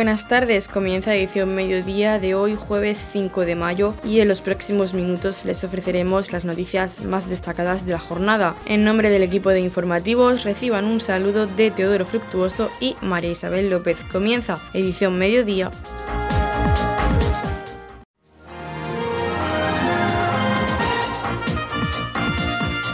Buenas tardes, comienza edición mediodía de hoy jueves 5 de mayo y en los próximos minutos les ofreceremos las noticias más destacadas de la jornada. En nombre del equipo de informativos reciban un saludo de Teodoro Fructuoso y María Isabel López. Comienza edición mediodía.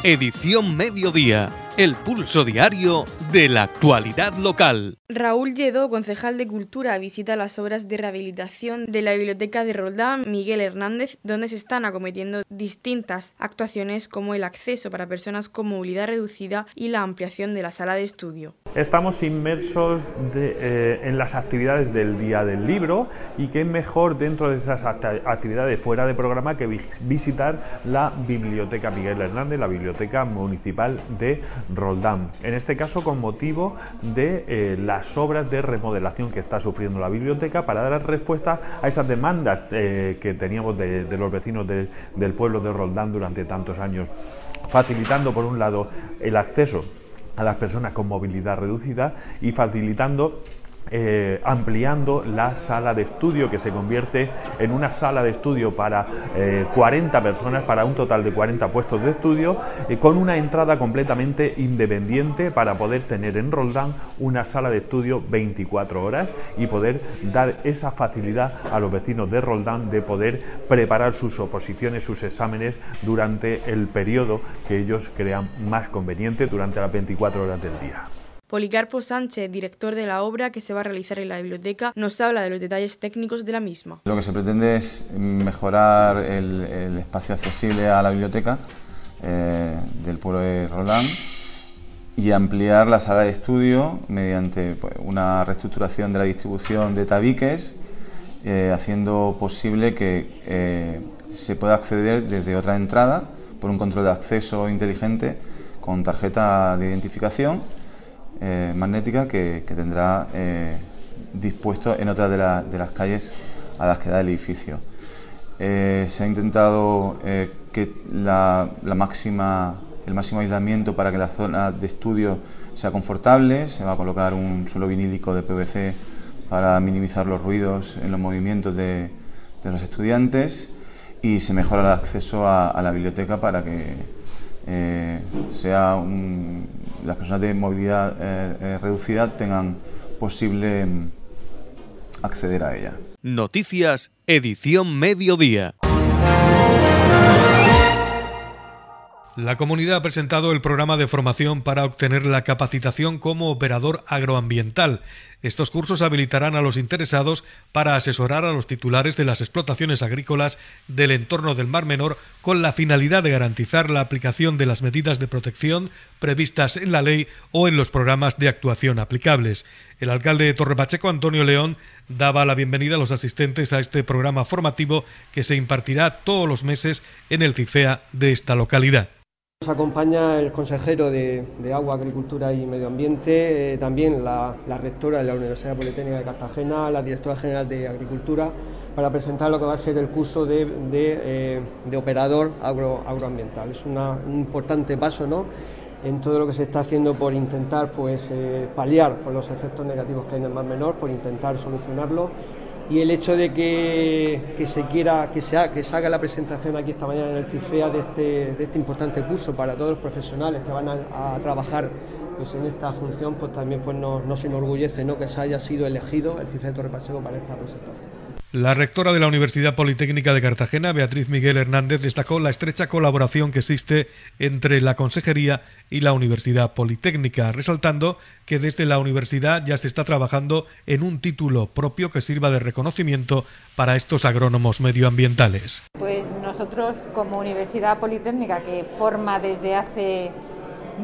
Edición Mediodía, el pulso diario de la actualidad local. Raúl Lledó, concejal de Cultura, visita las obras de rehabilitación de la Biblioteca de Roldán Miguel Hernández, donde se están acometiendo distintas actuaciones como el acceso para personas con movilidad reducida y la ampliación de la sala de estudio. Estamos inmersos eh, en las actividades del Día del Libro y qué mejor dentro de esas actividades fuera de programa que visitar la Biblioteca Miguel Hernández, la Biblioteca Municipal de Roldán. En este caso con motivo de eh, las obras de remodelación que está sufriendo la biblioteca para dar respuesta a esas demandas eh, que teníamos de, los vecinos del pueblo de Roldán durante tantos años, facilitando por un lado el acceso a las personas con movilidad reducida y facilitando eh, ampliando la sala de estudio que se convierte en una sala de estudio para 40 eh, personas, para un total de 40 puestos de estudio, eh, con una entrada completamente independiente para poder tener en Roldán una sala de estudio 24 horas y poder dar esa facilidad a los vecinos de Roldán de poder preparar sus oposiciones, sus exámenes durante el periodo que ellos crean más conveniente durante las 24 horas del día. Policarpo Sánchez, director de la obra que se va a realizar en la biblioteca, nos habla de los detalles técnicos de la misma. Lo que se pretende es mejorar el, espacio accesible a la biblioteca eh, del pueblo de Roland y ampliar la sala de estudio mediante pues, una reestructuración de la distribución de tabiques, eh, haciendo posible que eh, se pueda acceder desde otra entrada por un control de acceso inteligente con tarjeta de identificación eh, magnética que, tendrá eh, dispuesto en otras de, las calles a las que da el edificio. Eh, se ha intentado que la, máxima, el máximo aislamiento para que la zona de estudio sea confortable, se va a colocar un suelo vinílico de PVC para minimizar los ruidos en los movimientos de, los estudiantes y se mejora el acceso a la biblioteca para que eh, sea las personas de movilidad eh, eh, reducida tengan posible mm, acceder a ella. Noticias, edición mediodía. La comunidad ha presentado el programa de formación para obtener la capacitación como operador agroambiental. Estos cursos habilitarán a los interesados para asesorar a los titulares de las explotaciones agrícolas del entorno del Mar Menor con la finalidad de garantizar la aplicación de las medidas de protección previstas en la ley o en los programas de actuación aplicables. El alcalde de Torrepacheco, Antonio León, daba la bienvenida a los asistentes a este programa formativo que se impartirá todos los meses en el CIFEA de esta localidad. Nos acompaña el consejero de, Agua, Agricultura y Medio Ambiente, eh, también la, rectora de la Universidad Politécnica de Cartagena, la directora general de Agricultura, para presentar lo que va a ser el curso de, eh, operador agroambiental. Es un importante paso ¿no? en todo lo que se está haciendo por intentar pues, eh, paliar por los efectos negativos que hay en el mar menor, por intentar solucionarlo y el hecho de que, se quiera que se, que haga la presentación aquí esta mañana en el CIFEA de este, de este importante curso para todos los profesionales que van a, trabajar pues en esta función pues también pues nos, nos enorgullece ¿no? que se haya sido elegido el CIFEA de Torre Pacheco para esta presentación. La rectora de la Universidad Politécnica de Cartagena, Beatriz Miguel Hernández, destacó la estrecha colaboración que existe entre la Consejería y la Universidad Politécnica, resaltando que desde la universidad ya se está trabajando en un título propio que sirva de reconocimiento para estos agrónomos medioambientales. Pues nosotros como Universidad Politécnica, que forma desde hace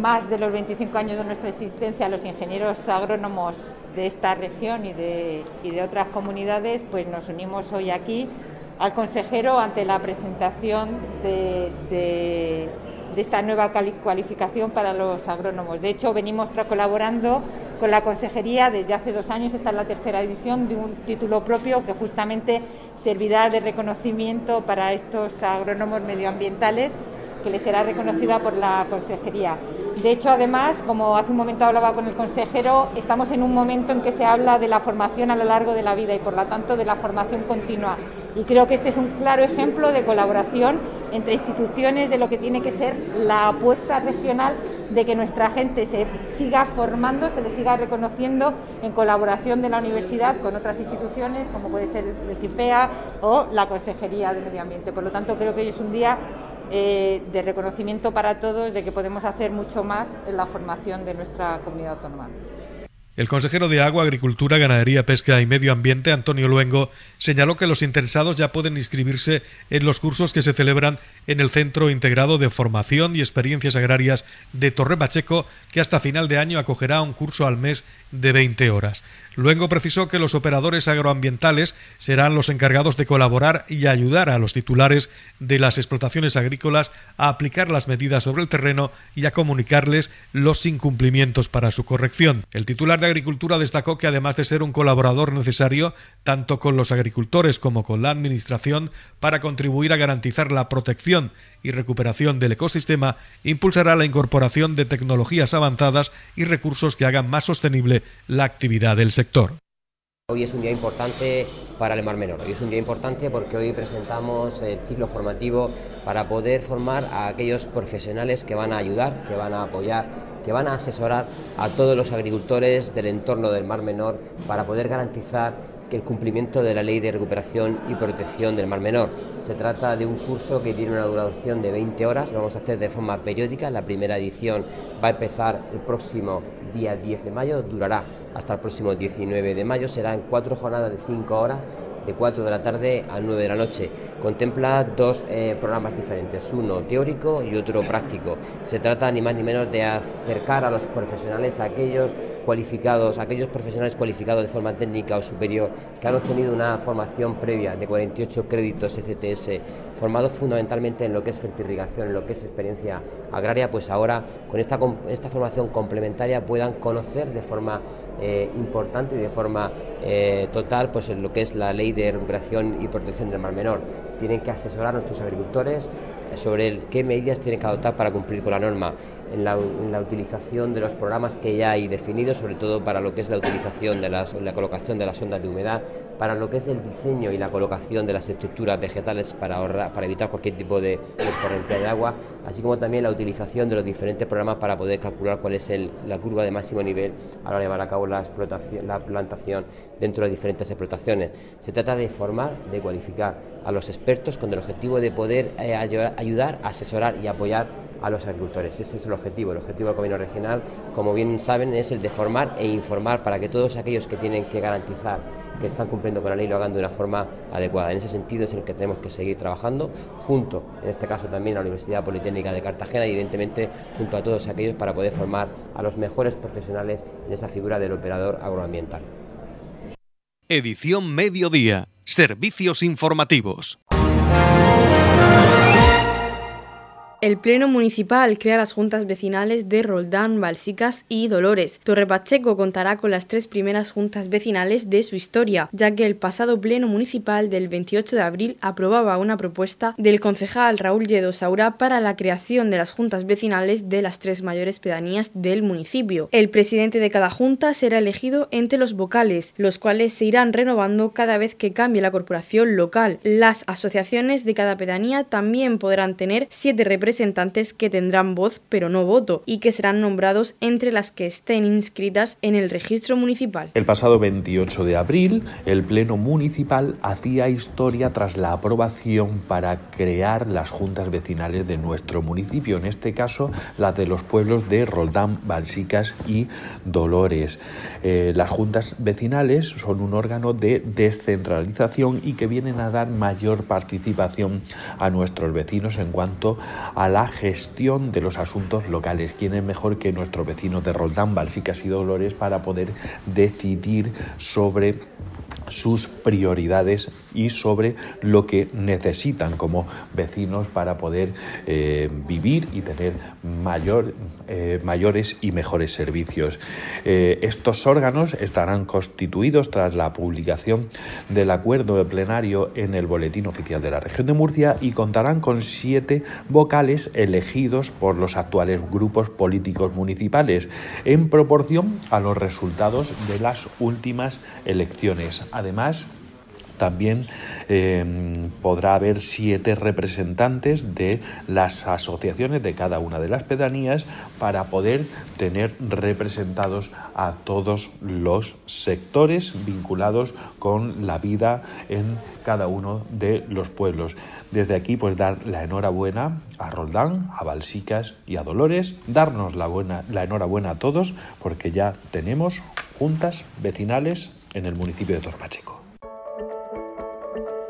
más de los 25 años de nuestra existencia los ingenieros agrónomos de esta región y de, y de otras comunidades, pues nos unimos hoy aquí al consejero ante la presentación de, de, esta nueva cualificación para los agrónomos. De hecho, venimos colaborando con la consejería desde hace dos años, esta es la tercera edición de un título propio que justamente servirá de reconocimiento para estos agrónomos medioambientales que les será reconocida por la consejería. De hecho, además, como hace un momento hablaba con el consejero, estamos en un momento en que se habla de la formación a lo largo de la vida y, por lo tanto, de la formación continua. Y creo que este es un claro ejemplo de colaboración entre instituciones de lo que tiene que ser la apuesta regional de que nuestra gente se siga formando, se le siga reconociendo en colaboración de la universidad con otras instituciones, como puede ser el CIFEA o la Consejería de Medio Ambiente. Por lo tanto, creo que hoy es un día eh, de reconocimiento para todos de que podemos hacer mucho más en la formación de nuestra comunidad autónoma. El consejero de Agua, Agricultura, Ganadería, Pesca y Medio Ambiente, Antonio Luengo, señaló que los interesados ya pueden inscribirse en los cursos que se celebran en el Centro Integrado de Formación y Experiencias Agrarias de Torre Pacheco, que hasta final de año acogerá un curso al mes de 20 horas. Luengo precisó que los operadores agroambientales serán los encargados de colaborar y ayudar a los titulares de las explotaciones agrícolas a aplicar las medidas sobre el terreno y a comunicarles los incumplimientos para su corrección. El titular de Agricultura destacó que además de ser un colaborador necesario tanto con los agricultores como con la Administración para contribuir a garantizar la protección y recuperación del ecosistema, impulsará la incorporación de tecnologías avanzadas y recursos que hagan más sostenible la actividad del sector. Hoy es un día importante para el Mar Menor. Hoy es un día importante porque hoy presentamos el ciclo formativo para poder formar a aquellos profesionales que van a ayudar, que van a apoyar, que van a asesorar a todos los agricultores del entorno del Mar Menor para poder garantizar el cumplimiento de la Ley de Recuperación y Protección del Mar Menor. Se trata de un curso que tiene una duración de 20 horas, lo vamos a hacer de forma periódica. La primera edición va a empezar el próximo día 10 de mayo, durará hasta el próximo 19 de mayo, será en cuatro jornadas de 5 horas de 4 de la tarde a 9 de la noche. Contempla dos eh, programas diferentes, uno teórico y otro práctico. Se trata ni más ni menos de acercar a los profesionales a aquellos cualificados, aquellos profesionales cualificados de forma técnica o superior que han obtenido una formación previa de 48 créditos ECTS, formados fundamentalmente en lo que es fertirrigación, en lo que es experiencia agraria, pues ahora con esta, esta formación complementaria puedan conocer de forma eh, importante y de forma eh, total pues en lo que es la ley de recuperación y protección del mar menor. Tienen que asesorar a nuestros agricultores sobre qué medidas tienen que adoptar para cumplir con la norma, en la, utilización de los programas que ya hay definidos, sobre todo para lo que es la utilización de las, la colocación de las ondas de humedad, para lo que es el diseño y la colocación de las estructuras vegetales para, ahorrar, para evitar cualquier tipo de escorrentía de agua, así como también la utilización de los diferentes programas para poder calcular cuál es la curva de máximo nivel a la hora de llevar a cabo la, explotación, la plantación dentro de diferentes explotaciones. Se trata de formar, de cualificar a los expertos con el objetivo de poder eh, ayudar, asesorar y apoyar a los agricultores. Ese es el objetivo. El objetivo del gobierno regional, como bien saben, es el de formar e informar para que todos aquellos que tienen que garantizar que están cumpliendo con la ley lo hagan de una forma adecuada. En ese sentido es en el que tenemos que seguir trabajando, junto, en este caso también, a la Universidad Politécnica de Cartagena y, evidentemente, junto a todos aquellos para poder formar a los mejores profesionales en esa figura del operador agroambiental. Edición Mediodía. Servicios informativos. El Pleno Municipal crea las juntas vecinales de Roldán, Balsicas y Dolores. Torre Pacheco contará con las tres primeras juntas vecinales de su historia, ya que el pasado Pleno Municipal del 28 de abril aprobaba una propuesta del concejal Raúl Lledo Saura para la creación de las juntas vecinales de las tres mayores pedanías del municipio. El presidente de cada junta será elegido entre los vocales, los cuales se irán renovando cada vez que cambie la corporación local. Las asociaciones de cada pedanía también podrán tener siete representantes representantes que tendrán voz pero no voto y que serán nombrados entre las que estén inscritas en el registro municipal. El pasado 28 de abril, el Pleno Municipal hacía historia tras la aprobación para crear las juntas vecinales de nuestro municipio, en este caso las de los pueblos de Roldán, Balsicas y Dolores. Eh, las juntas vecinales son un órgano de descentralización y que vienen a dar mayor participación a nuestros vecinos en cuanto a a la gestión de los asuntos locales. ¿Quién es mejor que nuestro vecino de Roldán, Balsicas y Dolores para poder decidir sobre sus prioridades y sobre lo que necesitan como vecinos para poder eh, vivir y tener eh, mayores y mejores servicios. Eh, estos órganos estarán constituidos tras la publicación del acuerdo plenario en el Boletín Oficial de la Región de Murcia y contarán con siete vocales elegidos por los actuales grupos políticos municipales en proporción a los resultados de las últimas elecciones. Además, también em, podrá haber siete representantes de las asociaciones de cada una de las pedanías para poder tener representados a todos los sectores vinculados con la vida en cada uno de los pueblos. Desde aquí, pues dar la enhorabuena a Roldán, a Balsicas y a Dolores, darnos la, buena, la enhorabuena a todos porque ya tenemos juntas vecinales en el municipio de Torpacheco.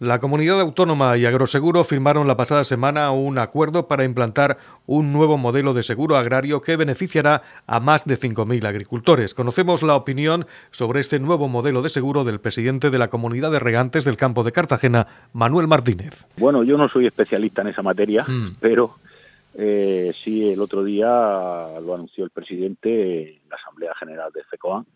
La comunidad autónoma y Agroseguro firmaron la pasada semana un acuerdo para implantar un nuevo modelo de seguro agrario que beneficiará a más de 5.000 agricultores. Conocemos la opinión sobre este nuevo modelo de seguro del presidente de la comunidad de regantes del campo de Cartagena, Manuel Martínez. Bueno, yo no soy especialista en esa materia, mm. pero eh, sí el otro día lo anunció el presidente en la Asamblea General de FECOAN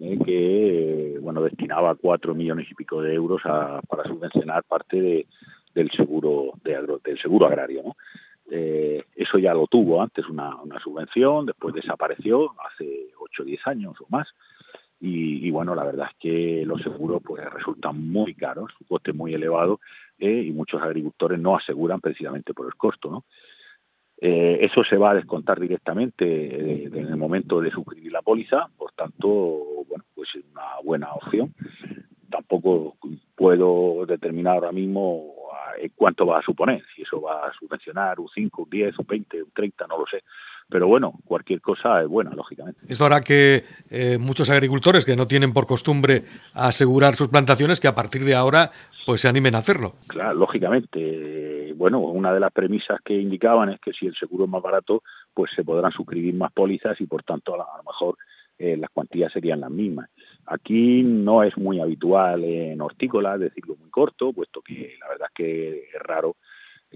eh, que bueno destinaba cuatro millones y pico de euros para subvencionar parte del seguro del seguro agrario. Eh, eso ya lo tuvo antes una, subvención, después desapareció hace 8 o 10 años o más. Y, bueno, la verdad es que los seguros pues resultan muy caros, su coste muy elevado eh, y muchos agricultores no aseguran precisamente por el costo. eso se va a descontar directamente en el momento de suscribir la póliza, por tanto, bueno, pues es una buena opción. Tampoco puedo determinar ahora mismo eh, cuánto va a suponer, si eso va a subvencionar un 5, un 10, un 20, un 30, no lo sé. Pero bueno, cualquier cosa es buena, lógicamente. Esto hará que muchos agricultores que no tienen por costumbre asegurar sus plantaciones, que a partir de ahora pues se animen a hacerlo. Claro, lógicamente bueno, una de las premisas que indicaban es que si el seguro es más barato, pues se podrán suscribir más pólizas y por tanto a, lo mejor eh, las cuantías serían las mismas. Aquí no es muy habitual en hortícolas decirlo muy corto, puesto que la verdad es que es raro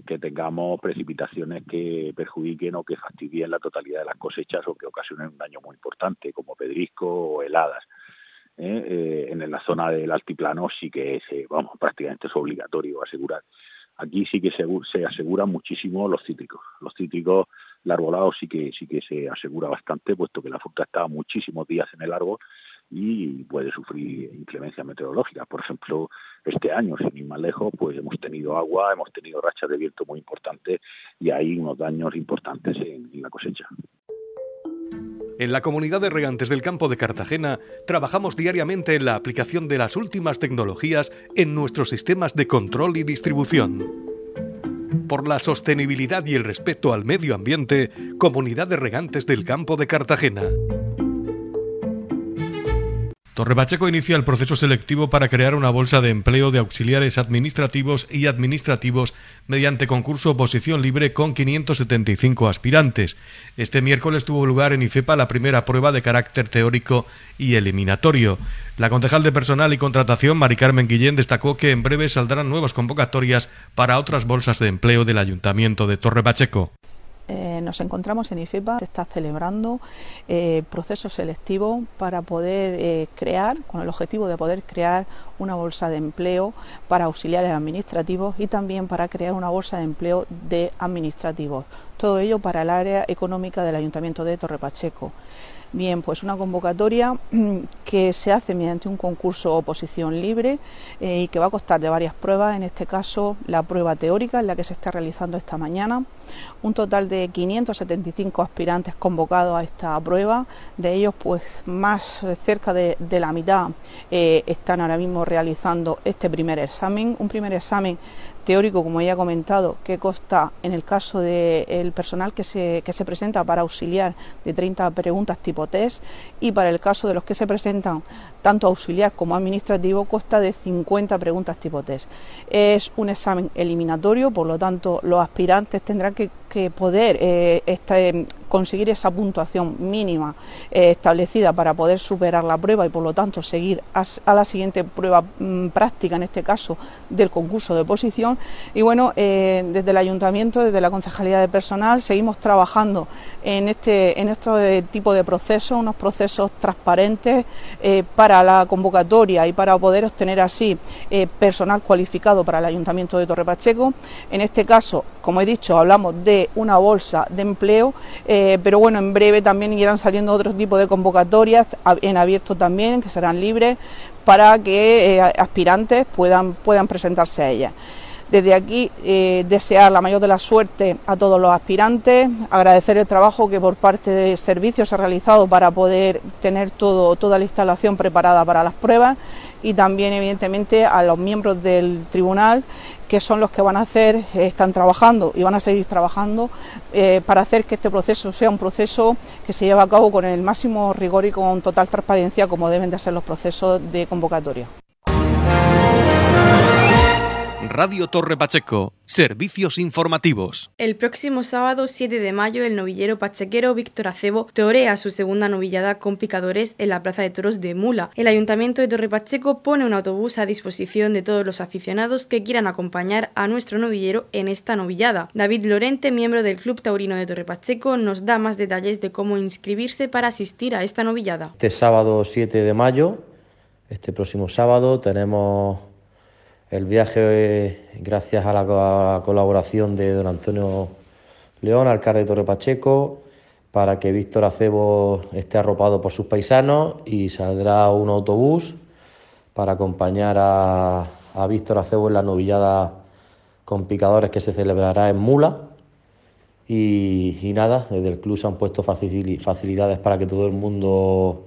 que tengamos precipitaciones que perjudiquen o que fastidien la totalidad de las cosechas o que ocasionen un daño muy importante, como pedrisco o heladas. ¿eh? Eh, en la zona del altiplano sí que es, vamos, prácticamente es obligatorio asegurar. Aquí sí que se, se aseguran muchísimo los cítricos. Los cítricos, el arbolado sí que, sí que se asegura bastante, puesto que la fruta está muchísimos días en el árbol y puede sufrir inclemencias meteorológicas. Por ejemplo, este año, sin ir más lejos, pues hemos tenido agua, hemos tenido rachas de viento muy importantes y hay unos daños importantes en la cosecha. En la comunidad de regantes del campo de Cartagena trabajamos diariamente en la aplicación de las últimas tecnologías en nuestros sistemas de control y distribución. Por la sostenibilidad y el respeto al medio ambiente, Comunidad de Regantes del Campo de Cartagena. Torrepacheco inicia el proceso selectivo para crear una bolsa de empleo de auxiliares administrativos y administrativos mediante concurso oposición libre con 575 aspirantes. Este miércoles tuvo lugar en IFEPA la primera prueba de carácter teórico y eliminatorio. La concejal de personal y contratación, Mari Carmen Guillén, destacó que en breve saldrán nuevas convocatorias para otras bolsas de empleo del Ayuntamiento de Torrepacheco. Eh, nos encontramos en IFEPA, se está celebrando eh, proceso selectivo para poder eh, crear, con el objetivo de poder crear una bolsa de empleo para auxiliares administrativos y también para crear una bolsa de empleo de administrativos. Todo ello para el área económica del Ayuntamiento de Torre Pacheco. Bien, pues una convocatoria que se hace mediante un concurso oposición libre eh, y que va a costar de varias pruebas, en este caso la prueba teórica en la que se está realizando esta mañana, un total de 575 aspirantes convocados a esta prueba, de ellos pues más cerca de, la mitad eh, están ahora mismo realizando este primer examen, un primer examen teórico, como ya he comentado, que consta en el caso del personal que se, que se presenta para auxiliar de 30 preguntas tipo test y para el caso de los que se presentan tanto auxiliar como administrativo consta de 50 preguntas tipo test. Es un examen eliminatorio, por lo tanto los aspirantes tendrán que, poder eh, este, conseguir esa puntuación mínima eh, establecida para poder superar la prueba y por lo tanto seguir a, la siguiente prueba mm, práctica, en este caso del concurso de oposición. Y bueno, eh, desde el ayuntamiento, desde la concejalía de personal, seguimos trabajando en este, en este tipo de procesos, unos procesos transparentes para la convocatoria y para poder obtener así personal cualificado para el ayuntamiento de Torre Pacheco. En este caso, como he dicho, hablamos de una bolsa de empleo. Eh, pero bueno, en breve también irán saliendo otro tipo de convocatorias en abierto también, que serán libres, para que eh, aspirantes puedan, puedan presentarse a ellas. Desde aquí eh, desear la mayor de la suerte a todos los aspirantes, agradecer el trabajo que por parte de servicios se ha realizado para poder tener todo, toda la instalación preparada para las pruebas y también evidentemente a los miembros del tribunal que son los que van a hacer, eh, están trabajando y van a seguir trabajando eh, para hacer que este proceso sea un proceso que se lleve a cabo con el máximo rigor y con total transparencia como deben de ser los procesos de convocatoria. Radio Torre Pacheco, servicios informativos. El próximo sábado 7 de mayo, el novillero pachequero Víctor Acebo torea su segunda novillada con picadores en la Plaza de Toros de Mula. El Ayuntamiento de Torre Pacheco pone un autobús a disposición de todos los aficionados que quieran acompañar a nuestro novillero en esta novillada. David Lorente, miembro del Club Taurino de Torre Pacheco, nos da más detalles de cómo inscribirse para asistir a esta novillada. Este sábado 7 de mayo, este próximo sábado, tenemos el viaje, gracias a la, colaboración de don Antonio León, alcalde de Torre Pacheco, para que Víctor Acebo esté arropado por sus paisanos y saldrá un autobús para acompañar a, Víctor Acebo en la novillada con picadores que se celebrará en Mula. Y, y, nada, desde el club se han puesto facilidades para que todo el mundo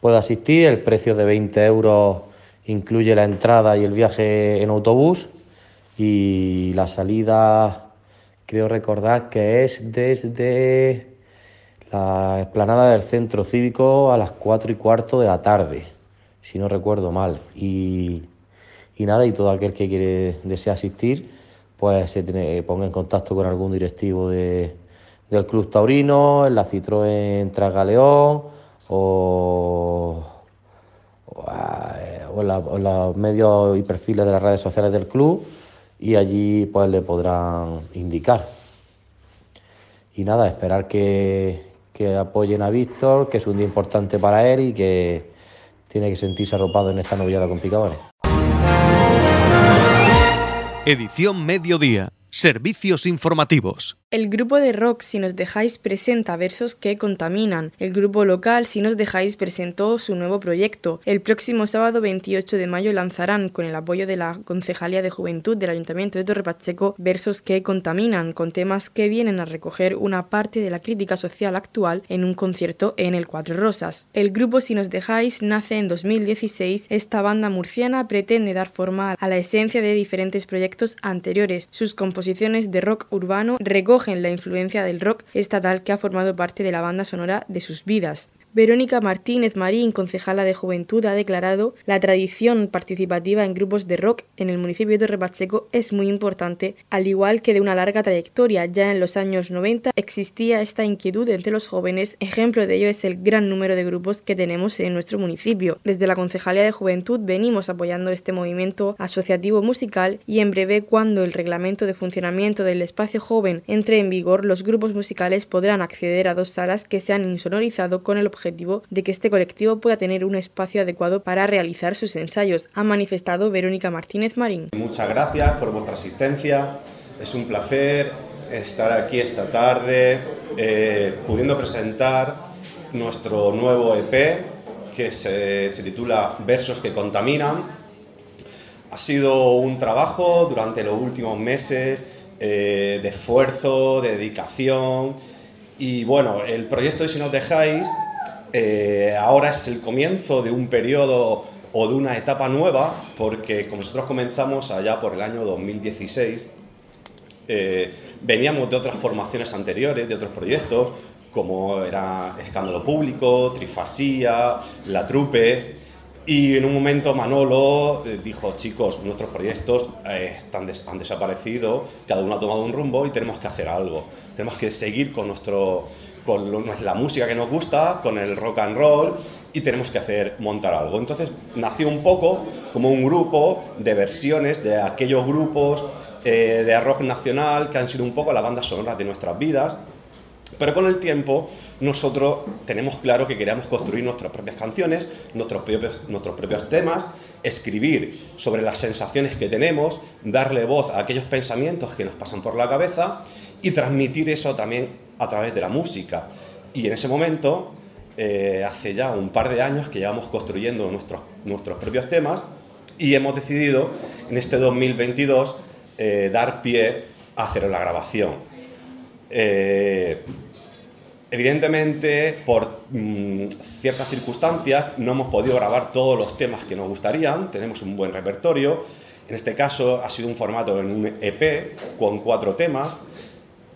pueda asistir. El precio de 20 euros incluye la entrada y el viaje en autobús y la salida creo recordar que es desde la explanada del centro cívico a las cuatro y cuarto de la tarde, si no recuerdo mal. Y, nada, y todo aquel que quiere desea asistir, pues se ponga en contacto con algún directivo de, del Club Taurino, en la Citroën Tragaleón o o en, los medios y perfiles de las redes sociales del club y allí pues le podrán indicar. Y nada, esperar que, que apoyen a Víctor, que es un día importante para él y que tiene que sentirse arropado en esta novillada con picadores. Edición Mediodía. Servicios informativos. El grupo de rock Si nos dejáis presenta versos que contaminan. El grupo local Si nos dejáis presentó su nuevo proyecto. El próximo sábado 28 de mayo lanzarán, con el apoyo de la Concejalía de Juventud del Ayuntamiento de Torre Pacheco, versos que contaminan, con temas que vienen a recoger una parte de la crítica social actual en un concierto en el Cuatro Rosas. El grupo Si nos dejáis nace en 2016. Esta banda murciana pretende dar forma a la esencia de diferentes proyectos anteriores. Sus composiciones de rock urbano recogen la influencia del rock estatal que ha formado parte de la banda sonora de sus vidas. Verónica Martínez Marín, concejala de Juventud, ha declarado la tradición participativa en grupos de rock en el municipio de Torrepacheco es muy importante, al igual que de una larga trayectoria. Ya en los años 90 existía esta inquietud entre los jóvenes, ejemplo de ello es el gran número de grupos que tenemos en nuestro municipio. Desde la Concejalía de Juventud venimos apoyando este movimiento asociativo musical y en breve cuando el reglamento de funcionamiento del espacio joven entre en vigor, los grupos musicales podrán acceder a dos salas que se han insonorizado con el objetivo de que este colectivo pueda tener un espacio adecuado para realizar sus ensayos, ha manifestado Verónica Martínez Marín. Muchas gracias por vuestra asistencia, es un placer estar aquí esta tarde eh, pudiendo presentar nuestro nuevo EP que se, titula Versos que contaminan. Ha sido un trabajo durante los últimos meses eh, de esfuerzo, de dedicación. Y bueno, el proyecto Si nos dejáis eh, ahora es el comienzo de un periodo o de una etapa nueva, porque como nosotros comenzamos allá por el año 2016, eh, veníamos de otras formaciones anteriores, de otros proyectos, como era Escándalo Público, Trifasía, La Trupe, y en un momento Manolo eh, dijo, chicos, nuestros proyectos están han desaparecido, cada uno ha tomado un rumbo y tenemos que hacer algo, tenemos que seguir con nuestro con la música que nos gusta, con el rock and roll y tenemos que hacer montar algo. Entonces nació un poco como un grupo de versiones de aquellos grupos eh, de rock nacional que han sido un poco la banda sonora de nuestras vidas. Pero con el tiempo nosotros tenemos claro que queríamos construir nuestras propias canciones, nuestros propios, nuestros propios temas, escribir sobre las sensaciones que tenemos, darle voz a aquellos pensamientos que nos pasan por la cabeza y transmitir eso también a través de la música. Y en ese momento, eh, hace ya un par de años que llevamos construyendo nuestros, nuestros propios temas y hemos decidido en este 2022 eh, dar pie a hacer la grabación. Eh, evidentemente, por mm, ciertas circunstancias, no hemos podido grabar todos los temas que nos gustarían, tenemos un buen repertorio. En este caso ha sido un formato en un EP con cuatro temas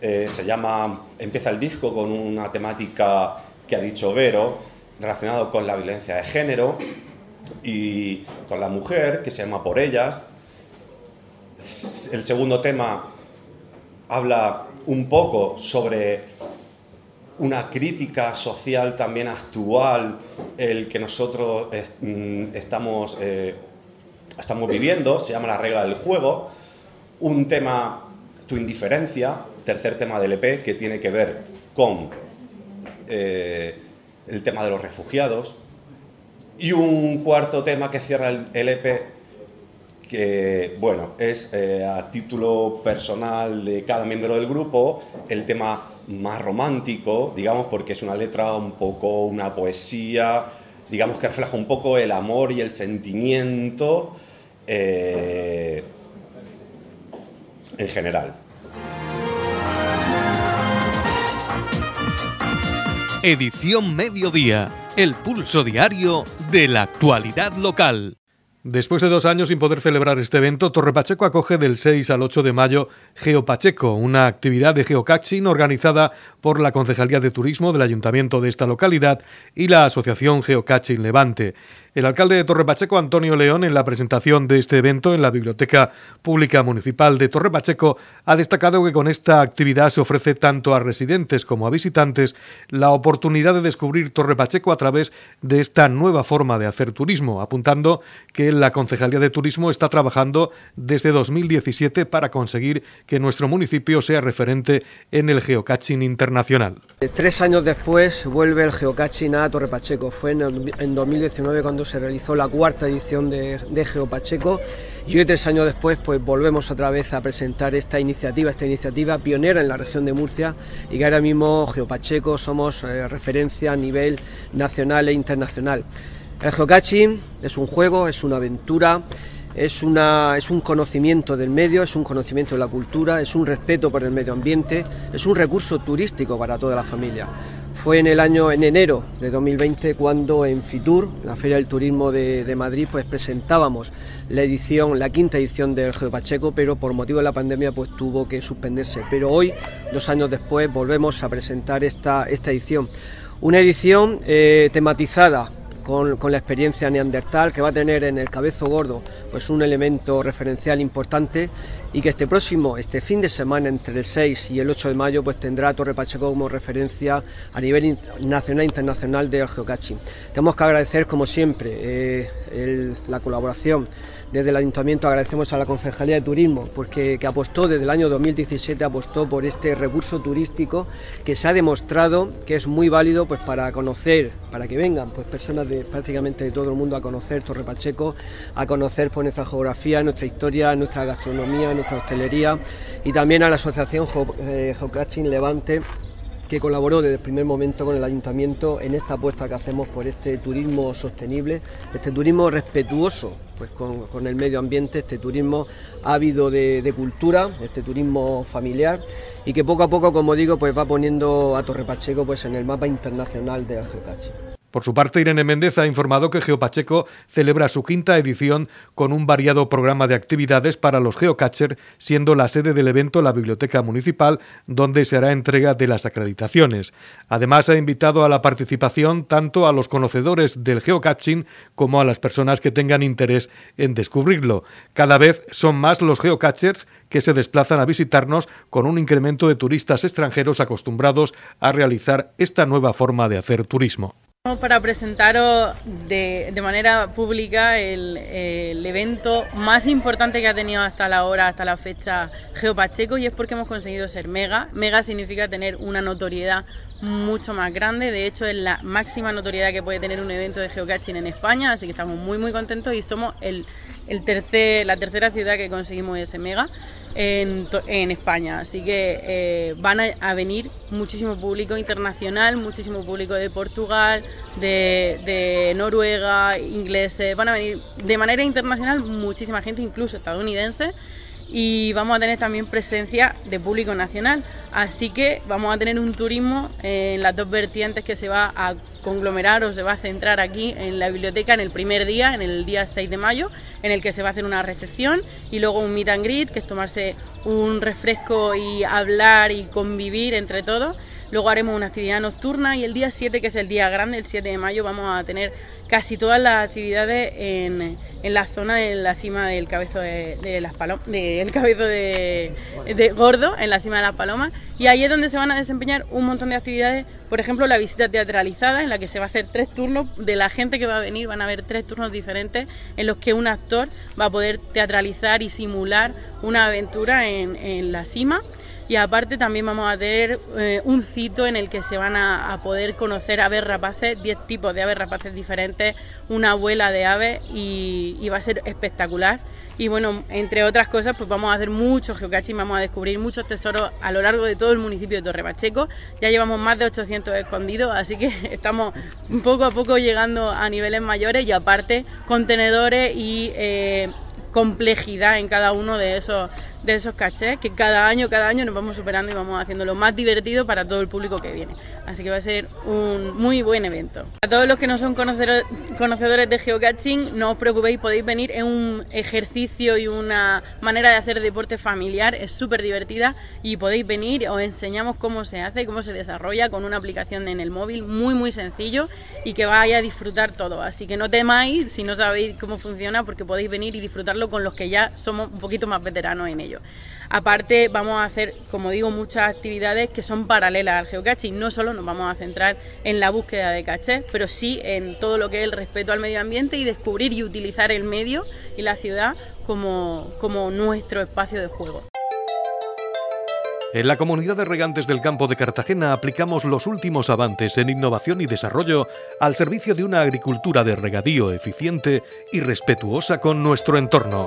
eh, se llama, empieza el disco con una temática que ha dicho Vero, relacionado con la violencia de género y con la mujer, que se llama Por ellas. El segundo tema habla un poco sobre una crítica social también actual, el que nosotros mm, estamos, eh, estamos viviendo, se llama La regla del juego. Un tema, tu indiferencia, tercer tema del EP que tiene que ver con eh, el tema de los refugiados. Y un cuarto tema que cierra el, EP que, bueno, es eh, a título personal de cada miembro del grupo, el tema más romántico, digamos, porque es una letra un poco, una poesía, digamos que refleja un poco el amor y el sentimiento eh, en general. Edición Mediodía, el pulso diario de la actualidad local. Después de dos años sin poder celebrar este evento, Torre Pacheco acoge del 6 al 8 de mayo Geopacheco, una actividad de geocaching organizada por la Concejalía de Turismo del Ayuntamiento de esta localidad y la Asociación Geocaching Levante. El alcalde de Torre Pacheco, Antonio León, en la presentación de este evento en la Biblioteca Pública Municipal de Torre Pacheco, ha destacado que con esta actividad se ofrece tanto a residentes como a visitantes la oportunidad de descubrir Torre Pacheco a través de esta nueva forma de hacer turismo, apuntando que la Concejalía de Turismo está trabajando desde 2017 para conseguir que nuestro municipio sea referente en el geocaching internacional. Tres años después vuelve el geocaching a Torre Pacheco. Fue en 2019 cuando se realizó la cuarta edición de, de Geopacheco y hoy tres años después pues volvemos otra vez a presentar esta iniciativa, esta iniciativa pionera en la región de Murcia y que ahora mismo Geopacheco somos eh, referencia a nivel nacional e internacional. El geocaching es un juego, es una aventura, es, una, es un conocimiento del medio, es un conocimiento de la cultura, es un respeto por el medio ambiente, es un recurso turístico para toda la familia. Fue en el año, en enero de 2020, cuando en Fitur, la Feria del Turismo de, Madrid, pues presentábamos la edición, la quinta edición del Geopacheco, pero por motivo de la pandemia pues tuvo que suspenderse. Pero hoy, dos años después, volvemos a presentar esta, esta edición. Una edición eh, tematizada con, la experiencia neandertal que va a tener en el cabezo gordo pues un elemento referencial importante y que este próximo, este fin de semana entre el 6 y el 8 de mayo, pues tendrá Torre Pacheco como referencia a nivel nacional e internacional del geocaching. Tenemos que agradecer, como siempre, eh, la colaboración desde el Ayuntamiento agradecemos a la Concejalía de Turismo, porque que apostó desde el año 2017 apostó por este recurso turístico que se ha demostrado que es muy válido pues para conocer, para que vengan pues personas de prácticamente de todo el mundo a conocer Torre Pacheco, a conocer pues, nuestra geografía, nuestra historia, nuestra gastronomía, nuestra hostelería y también a la Asociación eh, Geocaching Levante que colaboró desde el primer momento con el ayuntamiento en esta apuesta que hacemos por este turismo sostenible, este turismo respetuoso pues con, el medio ambiente, este turismo ávido de, cultura, este turismo familiar y que poco a poco, como digo, pues va poniendo a Torre Pacheco pues en el mapa internacional de la por su parte, Irene Méndez ha informado que Geopacheco celebra su quinta edición con un variado programa de actividades para los geocachers, siendo la sede del evento la Biblioteca Municipal, donde se hará entrega de las acreditaciones. Además, ha invitado a la participación tanto a los conocedores del geocaching como a las personas que tengan interés en descubrirlo. Cada vez son más los geocachers que se desplazan a visitarnos con un incremento de turistas extranjeros acostumbrados a realizar esta nueva forma de hacer turismo. Para presentaros de, manera pública el, evento más importante que ha tenido hasta la hora, hasta la fecha Geopacheco y es porque hemos conseguido ser mega. Mega significa tener una notoriedad mucho más grande, de hecho es la máxima notoriedad que puede tener un evento de geocaching en España, así que estamos muy muy contentos y somos el, el tercer, la tercera ciudad que conseguimos ese mega en, España. Así que eh, van a, venir muchísimo público internacional, muchísimo público de Portugal, de, Noruega, ingleses. Van a venir de manera internacional muchísima gente, incluso estadounidense y vamos a tener también presencia de público nacional. Así que vamos a tener un turismo en las dos vertientes que se va a conglomerar o se va a centrar aquí en la biblioteca en el primer día, en el día 6 de mayo, en el que se va a hacer una recepción y luego un meet and greet, que es tomarse un refresco y hablar y convivir entre todos. Luego haremos una actividad nocturna y el día 7, que es el día grande, el 7 de mayo, vamos a tener casi todas las actividades en, en la zona de la cima del cabezo de, las palomas, del cabezo de, de, gordo, en la cima de las palomas. Y ahí es donde se van a desempeñar un montón de actividades, por ejemplo, la visita teatralizada, en la que se va a hacer tres turnos de la gente que va a venir, van a haber tres turnos diferentes en los que un actor va a poder teatralizar y simular una aventura en, en la cima y aparte también vamos a tener eh, un cito en el que se van a, poder conocer aves rapaces, 10 tipos de aves rapaces diferentes, una abuela de aves y, va a ser espectacular. Y bueno, entre otras cosas, pues vamos a hacer muchos geocaching, vamos a descubrir muchos tesoros a lo largo de todo el municipio de Torre Pacheco. Ya llevamos más de 800 escondidos, así que estamos poco a poco llegando a niveles mayores y aparte contenedores y eh, complejidad en cada uno de esos de esos cachés que cada año, cada año nos vamos superando y vamos haciendo lo más divertido para todo el público que viene. Así que va a ser un muy buen evento. A todos los que no son conocedores de geocaching, no os preocupéis, podéis venir. Es un ejercicio y una manera de hacer deporte familiar, es súper divertida y podéis venir, os enseñamos cómo se hace, cómo se desarrolla con una aplicación en el móvil muy muy sencillo y que vaya a disfrutar todo. Así que no temáis si no sabéis cómo funciona porque podéis venir y disfrutarlo con los que ya somos un poquito más veteranos en ello. Aparte, vamos a hacer, como digo, muchas actividades que son paralelas al geocaching. No solo nos vamos a centrar en la búsqueda de cachés, pero sí en todo lo que es el respeto al medio ambiente y descubrir y utilizar el medio y la ciudad como, como nuestro espacio de juego. En la comunidad de regantes del campo de Cartagena aplicamos los últimos avances en innovación y desarrollo al servicio de una agricultura de regadío eficiente y respetuosa con nuestro entorno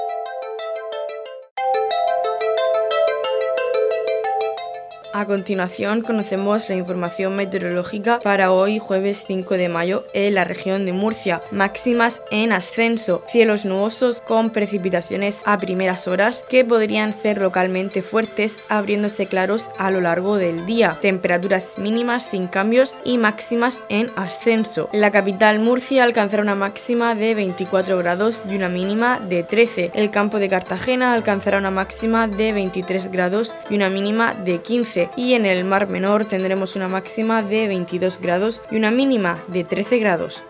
A continuación conocemos la información meteorológica para hoy jueves 5 de mayo en la región de Murcia. Máximas en ascenso, cielos nubosos con precipitaciones a primeras horas que podrían ser localmente fuertes abriéndose claros a lo largo del día. Temperaturas mínimas sin cambios y máximas en ascenso. La capital Murcia alcanzará una máxima de 24 grados y una mínima de 13. El campo de Cartagena alcanzará una máxima de 23 grados y una mínima de 15 y en el Mar Menor tendremos una máxima de 22 grados y una mínima de 13 grados.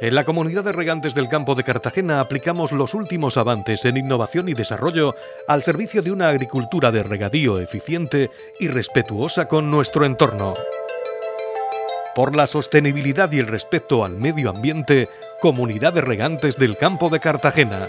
En la comunidad de regantes del campo de Cartagena aplicamos los últimos avances en innovación y desarrollo al servicio de una agricultura de regadío eficiente y respetuosa con nuestro entorno. Por la sostenibilidad y el respeto al medio ambiente, Comunidad de Regantes del Campo de Cartagena.